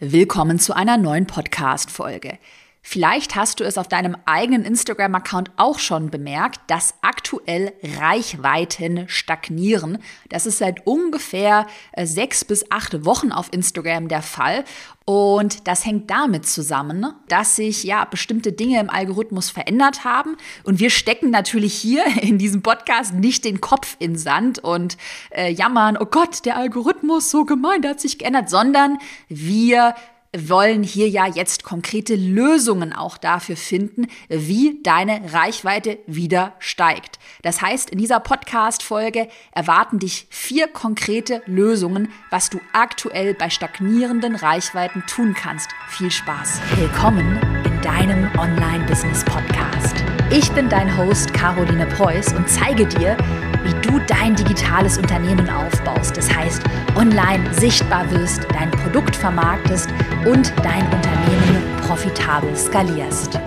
Willkommen zu einer neuen Podcast-Folge. Vielleicht hast du es auf deinem eigenen Instagram-Account auch schon bemerkt, dass aktuell Reichweiten stagnieren. Das ist seit ungefähr äh, sechs bis acht Wochen auf Instagram der Fall. Und das hängt damit zusammen, dass sich ja bestimmte Dinge im Algorithmus verändert haben. Und wir stecken natürlich hier in diesem Podcast nicht den Kopf in Sand und äh, jammern, oh Gott, der Algorithmus so gemein, der hat sich geändert, sondern wir wollen hier ja jetzt konkrete Lösungen auch dafür finden, wie deine Reichweite wieder steigt. Das heißt, in dieser Podcast-Folge erwarten dich vier konkrete Lösungen, was du aktuell bei stagnierenden Reichweiten tun kannst. Viel Spaß. Willkommen in deinem Online-Business-Podcast. Ich bin dein Host Caroline Preuß und zeige dir, du dein digitales Unternehmen aufbaust. Das heißt, online sichtbar wirst, dein Produkt vermarktest und dein Unternehmen profitabel skalierst.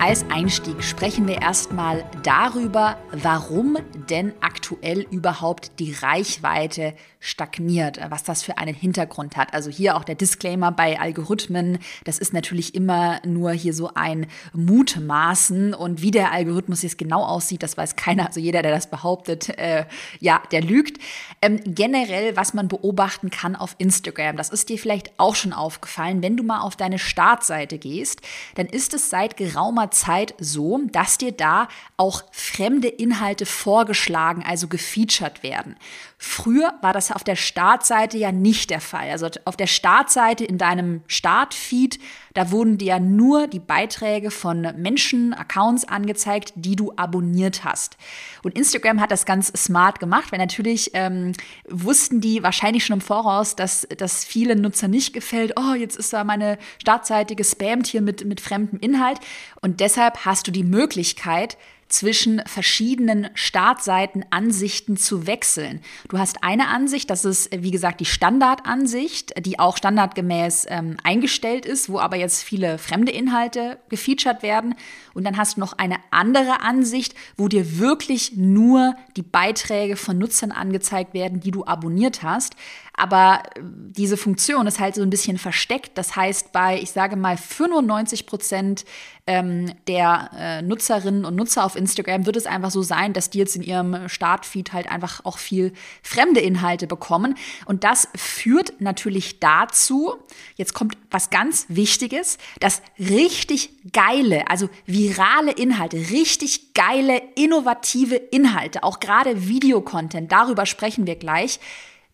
Als Einstieg sprechen wir erstmal darüber, warum denn aktuell überhaupt die Reichweite stagniert, was das für einen Hintergrund hat. Also hier auch der Disclaimer bei Algorithmen, das ist natürlich immer nur hier so ein Mutmaßen und wie der Algorithmus jetzt genau aussieht, das weiß keiner. Also jeder, der das behauptet, äh, ja, der lügt. Ähm, generell, was man beobachten kann auf Instagram, das ist dir vielleicht auch schon aufgefallen, wenn du mal auf deine Startseite gehst, dann ist es seit geraumer Zeit so, dass dir da auch fremde Inhalte vorgeschlagen, also gefeatured werden. Früher war das auf der Startseite ja nicht der Fall. Also auf der Startseite in deinem Startfeed, da wurden dir ja nur die Beiträge von Menschen, Accounts angezeigt, die du abonniert hast. Und Instagram hat das ganz smart gemacht, weil natürlich ähm, wussten die wahrscheinlich schon im Voraus, dass das vielen Nutzer nicht gefällt. Oh, jetzt ist da meine Startseite gespammt hier mit, mit fremdem Inhalt. Und deshalb hast du die Möglichkeit, zwischen verschiedenen Startseitenansichten zu wechseln. Du hast eine Ansicht, das ist wie gesagt die Standardansicht, die auch standardgemäß ähm, eingestellt ist, wo aber jetzt viele fremde Inhalte gefeatured werden. Und dann hast du noch eine andere Ansicht, wo dir wirklich nur die Beiträge von Nutzern angezeigt werden, die du abonniert hast. Aber äh, diese Funktion ist halt so ein bisschen versteckt. Das heißt, bei, ich sage mal, 95 Prozent ähm, der äh, Nutzerinnen und Nutzer auf Instagram wird es einfach so sein, dass die jetzt in ihrem Startfeed halt einfach auch viel fremde Inhalte bekommen. Und das führt natürlich dazu, jetzt kommt was ganz Wichtiges, dass richtig geile, also virale Inhalte, richtig geile, innovative Inhalte, auch gerade Videocontent, darüber sprechen wir gleich,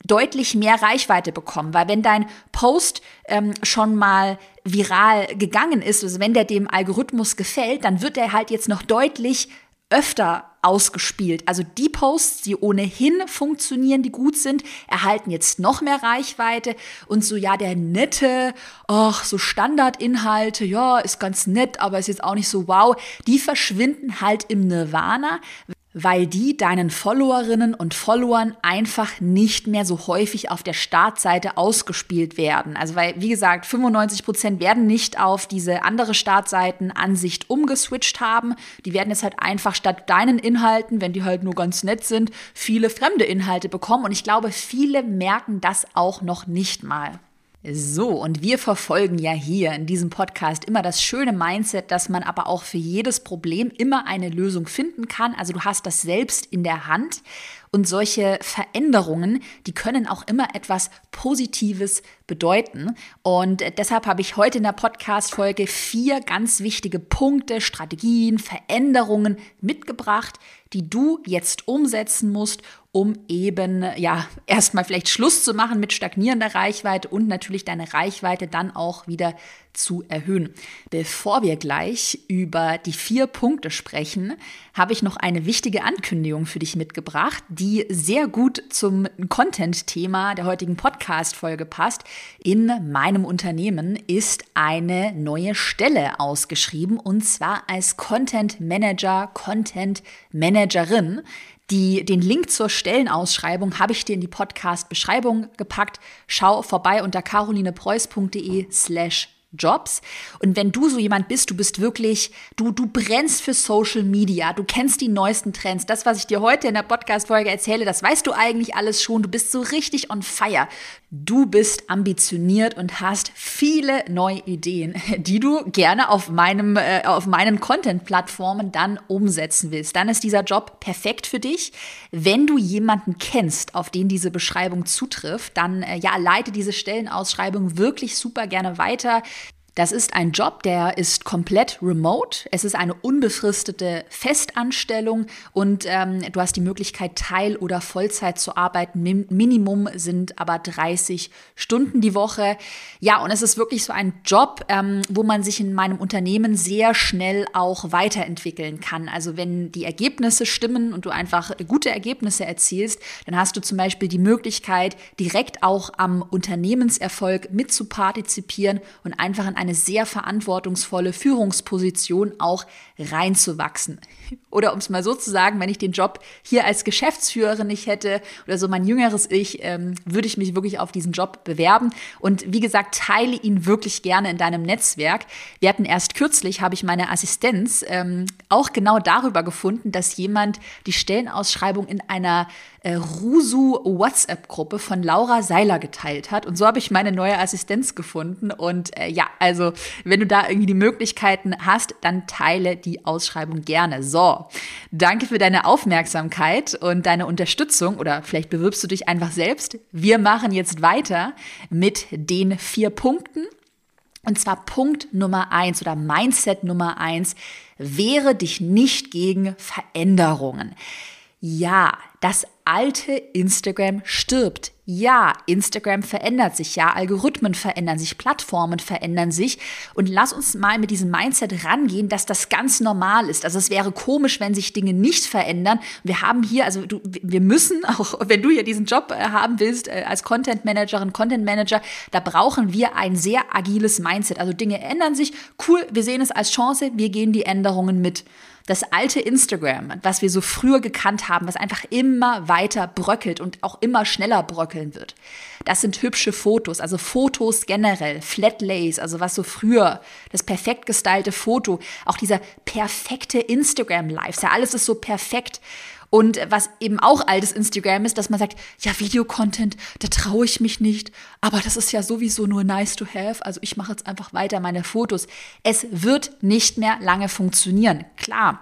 deutlich mehr Reichweite bekommen. Weil wenn dein Post ähm, schon mal viral gegangen ist, also wenn der dem Algorithmus gefällt, dann wird er halt jetzt noch deutlich öfter ausgespielt. Also die Posts, die ohnehin funktionieren, die gut sind, erhalten jetzt noch mehr Reichweite und so ja der nette, ach so Standardinhalte, ja, ist ganz nett, aber ist jetzt auch nicht so wow, die verschwinden halt im Nirvana, weil die deinen Followerinnen und Followern einfach nicht mehr so häufig auf der Startseite ausgespielt werden. Also weil, wie gesagt, 95 Prozent werden nicht auf diese andere Startseitenansicht umgeswitcht haben. Die werden jetzt halt einfach statt deinen Inhalten, wenn die halt nur ganz nett sind, viele fremde Inhalte bekommen. Und ich glaube, viele merken das auch noch nicht mal. So, und wir verfolgen ja hier in diesem Podcast immer das schöne Mindset, dass man aber auch für jedes Problem immer eine Lösung finden kann. Also du hast das selbst in der Hand und solche Veränderungen, die können auch immer etwas Positives bedeuten. Und deshalb habe ich heute in der Podcast-Folge vier ganz wichtige Punkte, Strategien, Veränderungen mitgebracht, die du jetzt umsetzen musst, um eben, ja, erstmal vielleicht Schluss zu machen mit stagnierender Reichweite und natürlich deine Reichweite dann auch wieder zu erhöhen. Bevor wir gleich über die vier Punkte sprechen, habe ich noch eine wichtige Ankündigung für dich mitgebracht, die sehr gut zum Content-Thema der heutigen Podcast-Folge passt. In meinem Unternehmen ist eine neue Stelle ausgeschrieben und zwar als Content Manager, Content Managerin. Die, den Link zur Stellenausschreibung habe ich dir in die Podcast-Beschreibung gepackt. Schau vorbei unter carolinepreuß.de slash Jobs. Und wenn du so jemand bist, du bist wirklich, du, du brennst für Social Media, du kennst die neuesten Trends. Das, was ich dir heute in der Podcast-Folge erzähle, das weißt du eigentlich alles schon. Du bist so richtig on fire. Du bist ambitioniert und hast viele neue Ideen, die du gerne auf meinem, äh, auf meinen Content-Plattformen dann umsetzen willst. Dann ist dieser Job perfekt für dich. Wenn du jemanden kennst, auf den diese Beschreibung zutrifft, dann äh, ja, leite diese Stellenausschreibung wirklich super gerne weiter. Das ist ein Job, der ist komplett remote. Es ist eine unbefristete Festanstellung und ähm, du hast die Möglichkeit, Teil- oder Vollzeit zu arbeiten. Min Minimum sind aber 30 Stunden die Woche. Ja, und es ist wirklich so ein Job, ähm, wo man sich in meinem Unternehmen sehr schnell auch weiterentwickeln kann. Also wenn die Ergebnisse stimmen und du einfach gute Ergebnisse erzielst, dann hast du zum Beispiel die Möglichkeit, direkt auch am Unternehmenserfolg mitzupartizipieren und einfach in eine sehr verantwortungsvolle Führungsposition auch reinzuwachsen. Oder um es mal so zu sagen, wenn ich den Job hier als Geschäftsführerin nicht hätte oder so mein jüngeres Ich, ähm, würde ich mich wirklich auf diesen Job bewerben. Und wie gesagt, teile ihn wirklich gerne in deinem Netzwerk. Wir hatten erst kürzlich, habe ich meine Assistenz ähm, auch genau darüber gefunden, dass jemand die Stellenausschreibung in einer äh, Rusu WhatsApp-Gruppe von Laura Seiler geteilt hat. Und so habe ich meine neue Assistenz gefunden. Und äh, ja, also wenn du da irgendwie die Möglichkeiten hast, dann teile die Ausschreibung gerne. So, danke für deine Aufmerksamkeit und deine Unterstützung. Oder vielleicht bewirbst du dich einfach selbst. Wir machen jetzt weiter mit den vier Punkten. Und zwar Punkt Nummer eins oder Mindset Nummer eins, wehre dich nicht gegen Veränderungen. Ja, das alte Instagram stirbt. Ja, Instagram verändert sich, ja, Algorithmen verändern sich, Plattformen verändern sich. Und lass uns mal mit diesem Mindset rangehen, dass das ganz normal ist. Also es wäre komisch, wenn sich Dinge nicht verändern. Wir haben hier, also du, wir müssen, auch wenn du hier diesen Job äh, haben willst, äh, als Content Managerin, Content Manager, da brauchen wir ein sehr agiles Mindset. Also Dinge ändern sich. Cool, wir sehen es als Chance, wir gehen die Änderungen mit. Das alte Instagram, was wir so früher gekannt haben, was einfach immer weiter bröckelt und auch immer schneller bröckeln wird. Das sind hübsche Fotos, also Fotos generell, Flat Lays, also was so früher, das perfekt gestylte Foto, auch dieser perfekte Instagram-Lifestyle, alles ist so perfekt. Und was eben auch altes Instagram ist, dass man sagt, ja, Videocontent, da traue ich mich nicht, aber das ist ja sowieso nur nice to have, also ich mache jetzt einfach weiter meine Fotos. Es wird nicht mehr lange funktionieren. Klar,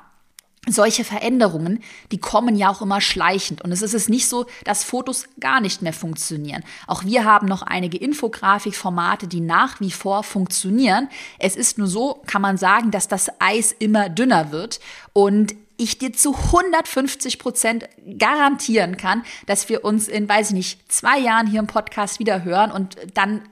solche Veränderungen, die kommen ja auch immer schleichend. Und es ist es nicht so, dass Fotos gar nicht mehr funktionieren. Auch wir haben noch einige Infografikformate, die nach wie vor funktionieren. Es ist nur so, kann man sagen, dass das Eis immer dünner wird. Und ich dir zu 150 Prozent garantieren kann, dass wir uns in, weiß ich nicht, zwei Jahren hier im Podcast wieder hören und dann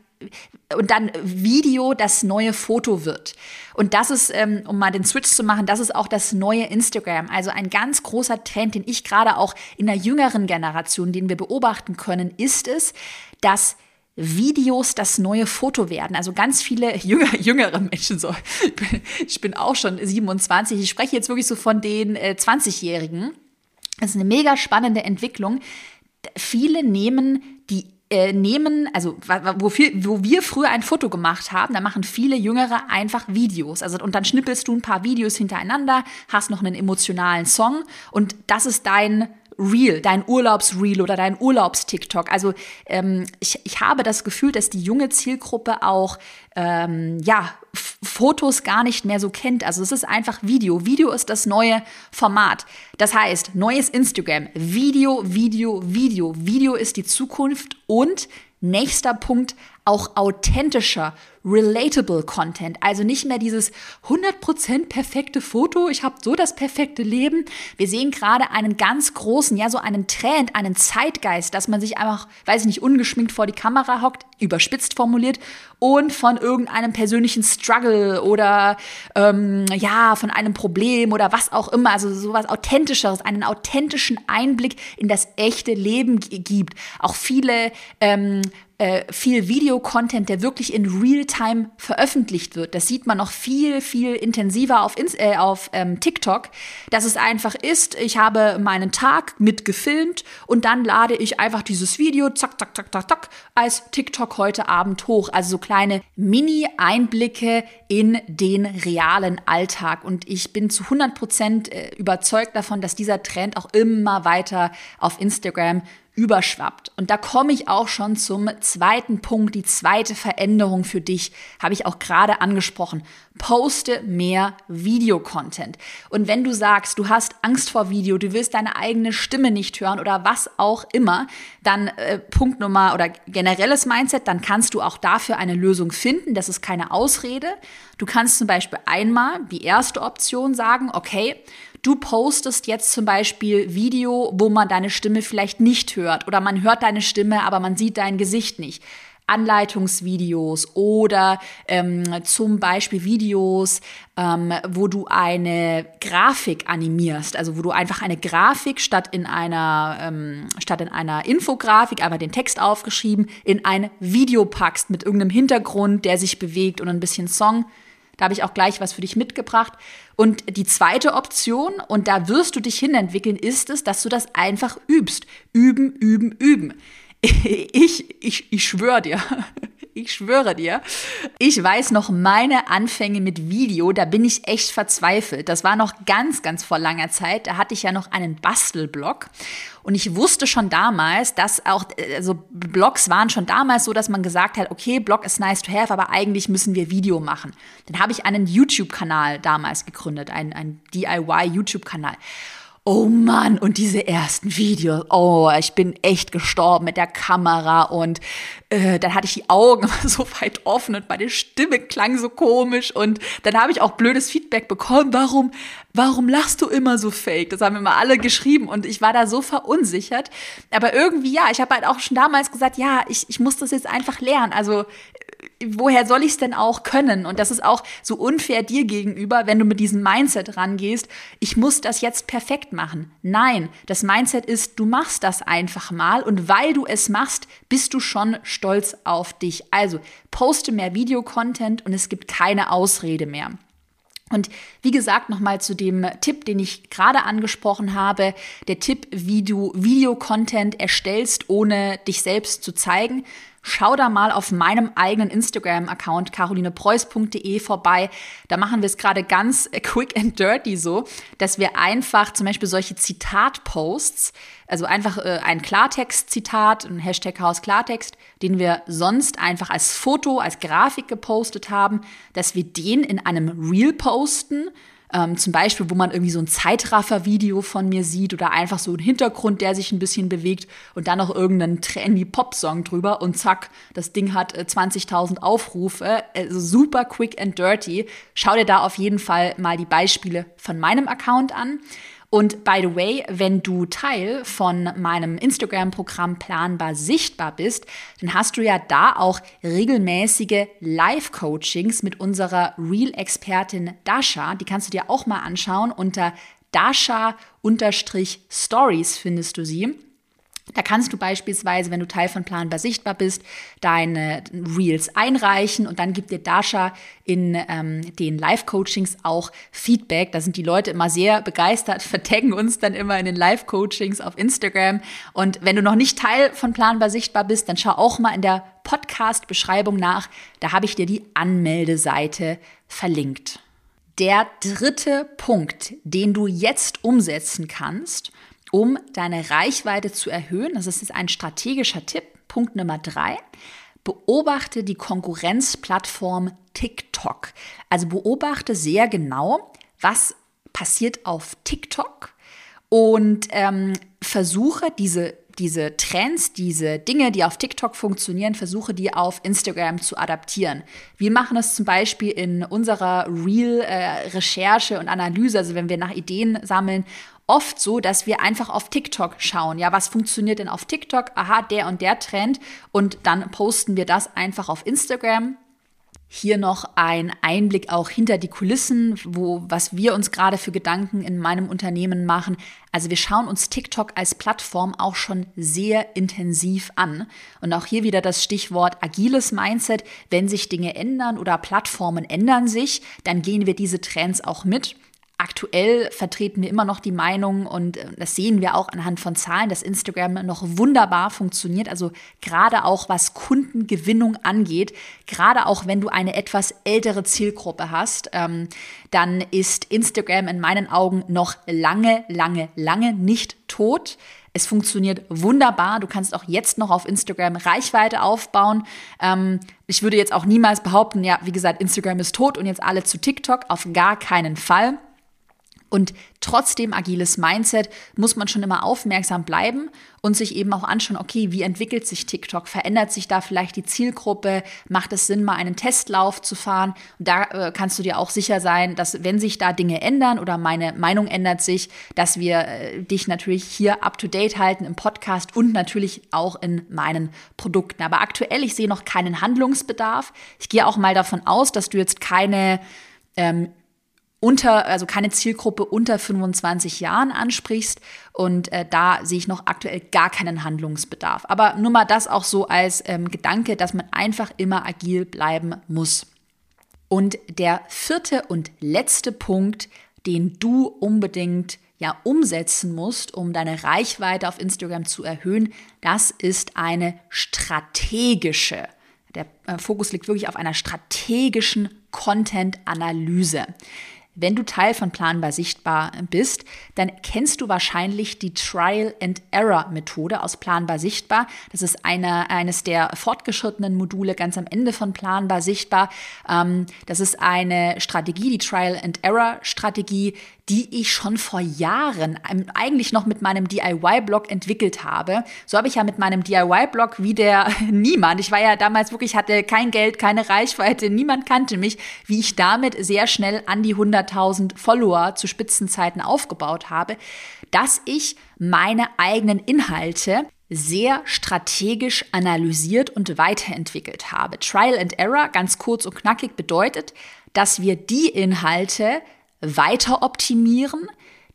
und dann Video das neue Foto wird. Und das ist, ähm, um mal den Switch zu machen, das ist auch das neue Instagram. Also ein ganz großer Trend, den ich gerade auch in der jüngeren Generation, den wir beobachten können, ist es, dass Videos das neue Foto werden. Also ganz viele jünger, jüngere Menschen, so, ich bin, auch schon 27, ich spreche jetzt wirklich so von den äh, 20-Jährigen. Das ist eine mega spannende Entwicklung. Viele nehmen die äh, nehmen, also wo, wo wir früher ein Foto gemacht haben, da machen viele Jüngere einfach Videos. Also und dann schnippelst du ein paar Videos hintereinander, hast noch einen emotionalen Song und das ist dein Reel, dein Urlaubsreel oder dein Urlaubs-TikTok. Also ähm, ich, ich habe das Gefühl, dass die junge Zielgruppe auch ähm, ja Fotos gar nicht mehr so kennt. Also es ist einfach Video. Video ist das neue Format. Das heißt, neues Instagram, Video, Video, Video. Video ist die Zukunft und nächster Punkt, auch authentischer, relatable Content. Also nicht mehr dieses 100% perfekte Foto, ich habe so das perfekte Leben. Wir sehen gerade einen ganz großen, ja so einen Trend, einen Zeitgeist, dass man sich einfach, weiß ich nicht, ungeschminkt vor die Kamera hockt, überspitzt formuliert und von irgendeinem persönlichen Struggle oder ähm, ja, von einem Problem oder was auch immer, also sowas Authentischeres, einen authentischen Einblick in das echte Leben gibt. Auch viele ähm, äh, viel Videocontent, der wirklich in Realtime veröffentlicht wird. Das sieht man noch viel, viel intensiver auf, Inst äh, auf ähm, TikTok, dass es einfach ist, ich habe meinen Tag mitgefilmt und dann lade ich einfach dieses Video, zack, zack, zack, zack, zack, als TikTok heute Abend hoch. Also so kleine Mini-Einblicke in den realen Alltag. Und ich bin zu 100 Prozent äh, überzeugt davon, dass dieser Trend auch immer weiter auf Instagram überschwappt. Und da komme ich auch schon zum zweiten Punkt, die zweite Veränderung für dich, habe ich auch gerade angesprochen. Poste mehr Videocontent. Und wenn du sagst, du hast Angst vor Video, du willst deine eigene Stimme nicht hören oder was auch immer, dann äh, Punkt Nummer oder generelles Mindset, dann kannst du auch dafür eine Lösung finden. Das ist keine Ausrede. Du kannst zum Beispiel einmal die erste Option sagen, okay, Du postest jetzt zum Beispiel Video, wo man deine Stimme vielleicht nicht hört oder man hört deine Stimme, aber man sieht dein Gesicht nicht. Anleitungsvideos oder ähm, zum Beispiel Videos, ähm, wo du eine Grafik animierst, also wo du einfach eine Grafik statt in einer ähm, statt in einer Infografik einfach den Text aufgeschrieben in ein Video packst mit irgendeinem Hintergrund, der sich bewegt und ein bisschen Song. Da habe ich auch gleich was für dich mitgebracht. Und die zweite Option, und da wirst du dich hinentwickeln, ist es, dass du das einfach übst. Üben, üben, üben. Ich, ich, ich schwöre dir, ich schwöre dir, ich weiß noch meine Anfänge mit Video, da bin ich echt verzweifelt. Das war noch ganz, ganz vor langer Zeit. Da hatte ich ja noch einen Bastelblog und ich wusste schon damals, dass auch, also Blogs waren schon damals so, dass man gesagt hat, okay, Blog ist nice to have, aber eigentlich müssen wir Video machen. Dann habe ich einen YouTube-Kanal damals gegründet, einen, einen DIY-YouTube-Kanal. Oh Mann, und diese ersten Videos, oh, ich bin echt gestorben mit der Kamera und äh, dann hatte ich die Augen so weit offen und meine Stimme klang so komisch und dann habe ich auch blödes Feedback bekommen, warum, warum lachst du immer so fake? Das haben immer alle geschrieben und ich war da so verunsichert. Aber irgendwie, ja, ich habe halt auch schon damals gesagt, ja, ich, ich muss das jetzt einfach lernen. Also woher soll ich es denn auch können? Und das ist auch so unfair dir gegenüber, wenn du mit diesem Mindset rangehst, ich muss das jetzt perfekt machen. Nein, das Mindset ist, du machst das einfach mal und weil du es machst, bist du schon stolz auf dich. Also poste mehr Videocontent und es gibt keine Ausrede mehr. Und wie gesagt, nochmal zu dem Tipp, den ich gerade angesprochen habe, der Tipp, wie du Videocontent erstellst, ohne dich selbst zu zeigen. Schau da mal auf meinem eigenen Instagram-Account carolinepreuß.de vorbei. Da machen wir es gerade ganz quick and dirty so, dass wir einfach zum Beispiel solche Zitat-Posts, also einfach äh, ein Klartext-Zitat, ein Hashtag Haus Klartext, den wir sonst einfach als Foto, als Grafik gepostet haben, dass wir den in einem Reel posten ähm, zum Beispiel, wo man irgendwie so ein Zeitraffer-Video von mir sieht oder einfach so ein Hintergrund, der sich ein bisschen bewegt und dann noch irgendeinen trendy Pop-Song drüber und zack, das Ding hat äh, 20.000 Aufrufe. Also super quick and dirty. Schau dir da auf jeden Fall mal die Beispiele von meinem Account an. Und by the way, wenn du Teil von meinem Instagram-Programm Planbar Sichtbar bist, dann hast du ja da auch regelmäßige Live-Coachings mit unserer Real-Expertin Dasha. Die kannst du dir auch mal anschauen. Unter Dasha-Stories findest du sie. Da kannst du beispielsweise, wenn du Teil von Planbar sichtbar bist, deine Reels einreichen und dann gibt dir Dasha in ähm, den Live-Coachings auch Feedback. Da sind die Leute immer sehr begeistert, vertaggen uns dann immer in den Live-Coachings auf Instagram. Und wenn du noch nicht Teil von Planbar sichtbar bist, dann schau auch mal in der Podcast-Beschreibung nach. Da habe ich dir die Anmeldeseite verlinkt. Der dritte Punkt, den du jetzt umsetzen kannst, um deine Reichweite zu erhöhen. Das ist ein strategischer Tipp. Punkt Nummer drei. Beobachte die Konkurrenzplattform TikTok. Also beobachte sehr genau, was passiert auf TikTok und ähm, versuche diese diese Trends, diese Dinge, die auf TikTok funktionieren, versuche die auf Instagram zu adaptieren. Wir machen es zum Beispiel in unserer Real-Recherche äh, und Analyse, also wenn wir nach Ideen sammeln oft so, dass wir einfach auf TikTok schauen. Ja, was funktioniert denn auf TikTok? Aha, der und der Trend. Und dann posten wir das einfach auf Instagram. Hier noch ein Einblick auch hinter die Kulissen, wo, was wir uns gerade für Gedanken in meinem Unternehmen machen. Also wir schauen uns TikTok als Plattform auch schon sehr intensiv an. Und auch hier wieder das Stichwort agiles Mindset. Wenn sich Dinge ändern oder Plattformen ändern sich, dann gehen wir diese Trends auch mit. Aktuell vertreten wir immer noch die Meinung und äh, das sehen wir auch anhand von Zahlen, dass Instagram noch wunderbar funktioniert. Also gerade auch was Kundengewinnung angeht, gerade auch wenn du eine etwas ältere Zielgruppe hast, ähm, dann ist Instagram in meinen Augen noch lange, lange, lange nicht tot. Es funktioniert wunderbar. Du kannst auch jetzt noch auf Instagram Reichweite aufbauen. Ähm, ich würde jetzt auch niemals behaupten, ja, wie gesagt, Instagram ist tot und jetzt alle zu TikTok. Auf gar keinen Fall. Und trotzdem agiles Mindset muss man schon immer aufmerksam bleiben und sich eben auch anschauen, okay, wie entwickelt sich TikTok? Verändert sich da vielleicht die Zielgruppe? Macht es Sinn, mal einen Testlauf zu fahren? Und da äh, kannst du dir auch sicher sein, dass wenn sich da Dinge ändern oder meine Meinung ändert sich, dass wir äh, dich natürlich hier up-to-date halten im Podcast und natürlich auch in meinen Produkten. Aber aktuell, ich sehe noch keinen Handlungsbedarf. Ich gehe auch mal davon aus, dass du jetzt keine ähm, unter, also keine Zielgruppe unter 25 Jahren ansprichst. Und äh, da sehe ich noch aktuell gar keinen Handlungsbedarf. Aber nur mal das auch so als ähm, Gedanke, dass man einfach immer agil bleiben muss. Und der vierte und letzte Punkt, den du unbedingt ja umsetzen musst, um deine Reichweite auf Instagram zu erhöhen, das ist eine strategische. Der äh, Fokus liegt wirklich auf einer strategischen Content-Analyse. Wenn du Teil von Planbar Sichtbar bist, dann kennst du wahrscheinlich die Trial and Error Methode aus Planbar Sichtbar. Das ist eine, eines der fortgeschrittenen Module ganz am Ende von Planbar Sichtbar. Ähm, das ist eine Strategie, die Trial and Error Strategie, die ich schon vor Jahren eigentlich noch mit meinem DIY-Blog entwickelt habe. So habe ich ja mit meinem DIY-Blog wie der niemand. Ich war ja damals wirklich, hatte kein Geld, keine Reichweite, niemand kannte mich, wie ich damit sehr schnell an die 100.000 Follower zu Spitzenzeiten aufgebaut habe, dass ich meine eigenen Inhalte sehr strategisch analysiert und weiterentwickelt habe. Trial and Error, ganz kurz und knackig, bedeutet, dass wir die Inhalte weiter optimieren,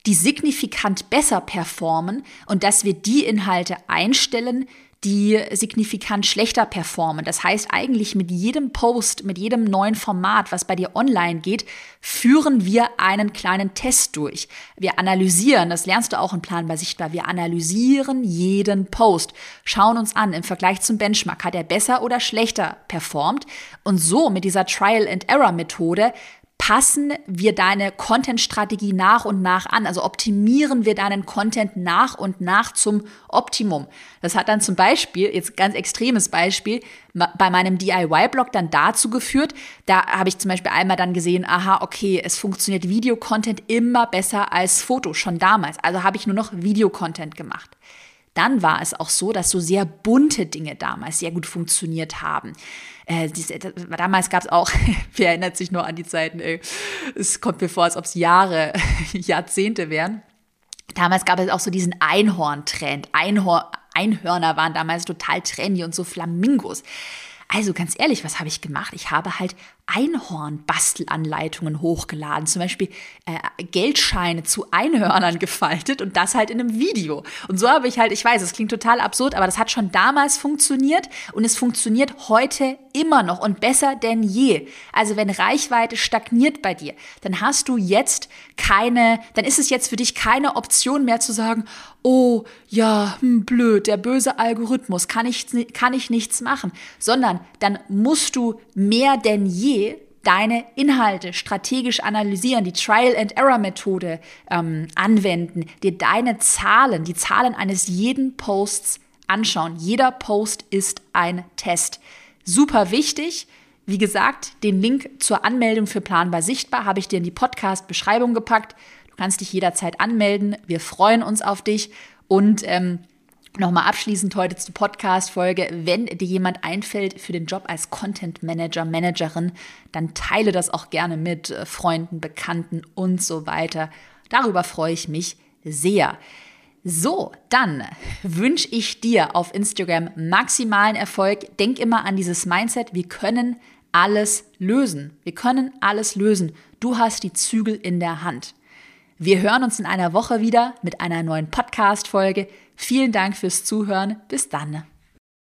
die signifikant besser performen und dass wir die Inhalte einstellen, die signifikant schlechter performen. Das heißt eigentlich mit jedem Post, mit jedem neuen Format, was bei dir online geht, führen wir einen kleinen Test durch. Wir analysieren, das lernst du auch in Planbar Sichtbar, wir analysieren jeden Post, schauen uns an im Vergleich zum Benchmark, hat er besser oder schlechter performt und so mit dieser Trial and Error Methode passen wir deine Content-Strategie nach und nach an. Also optimieren wir deinen Content nach und nach zum Optimum. Das hat dann zum Beispiel, jetzt ganz extremes Beispiel, bei meinem DIY-Blog dann dazu geführt, da habe ich zum Beispiel einmal dann gesehen, aha, okay, es funktioniert Videocontent immer besser als Foto, schon damals. Also habe ich nur noch Videocontent gemacht. Dann war es auch so, dass so sehr bunte Dinge damals sehr gut funktioniert haben. Äh, diese, damals gab es auch, wer erinnert sich nur an die Zeiten, ey, es kommt mir vor, als ob es Jahre, Jahrzehnte wären. Damals gab es auch so diesen Einhorn-Trend. Einhor Einhörner waren damals total trendy und so Flamingos. Also ganz ehrlich, was habe ich gemacht? Ich habe halt Einhorn-Bastelanleitungen hochgeladen, zum Beispiel äh, Geldscheine zu Einhörnern gefaltet und das halt in einem Video. Und so habe ich halt, ich weiß, es klingt total absurd, aber das hat schon damals funktioniert und es funktioniert heute immer noch und besser denn je. Also wenn Reichweite stagniert bei dir, dann hast du jetzt keine, dann ist es jetzt für dich keine Option mehr zu sagen, oh ja, hm, blöd, der böse Algorithmus, kann ich, kann ich nichts machen, sondern dann musst du mehr denn je deine Inhalte strategisch analysieren, die Trial-and-Error-Methode ähm, anwenden, dir deine Zahlen, die Zahlen eines jeden Posts anschauen. Jeder Post ist ein Test. Super wichtig. Wie gesagt, den Link zur Anmeldung für Planbar Sichtbar habe ich dir in die Podcast-Beschreibung gepackt. Du kannst dich jederzeit anmelden. Wir freuen uns auf dich und ähm, Nochmal abschließend heute zur Podcast-Folge. Wenn dir jemand einfällt für den Job als Content Manager, Managerin, dann teile das auch gerne mit äh, Freunden, Bekannten und so weiter. Darüber freue ich mich sehr. So, dann wünsche ich dir auf Instagram maximalen Erfolg. Denk immer an dieses Mindset. Wir können alles lösen. Wir können alles lösen. Du hast die Zügel in der Hand. Wir hören uns in einer Woche wieder mit einer neuen Podcast-Folge. Vielen Dank fürs Zuhören. Bis dann.